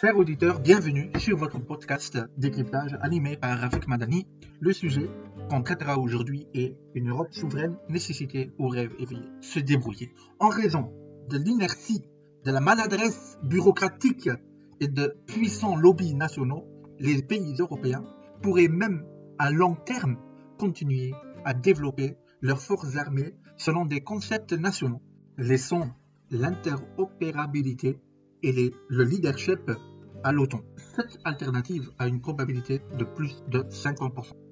Chers auditeurs, bienvenue sur votre podcast Décryptage animé par Rafik Madani. Le sujet qu'on traitera aujourd'hui est une Europe souveraine, nécessité ou rêve éveillé. Se débrouiller. En raison de l'inertie, de la maladresse bureaucratique et de puissants lobbies nationaux, les pays européens pourraient même à long terme continuer à développer leurs forces armées selon des concepts nationaux, laissant l'interopérabilité et le leadership à l'OTAN. Cette alternative a une probabilité de plus de 50%.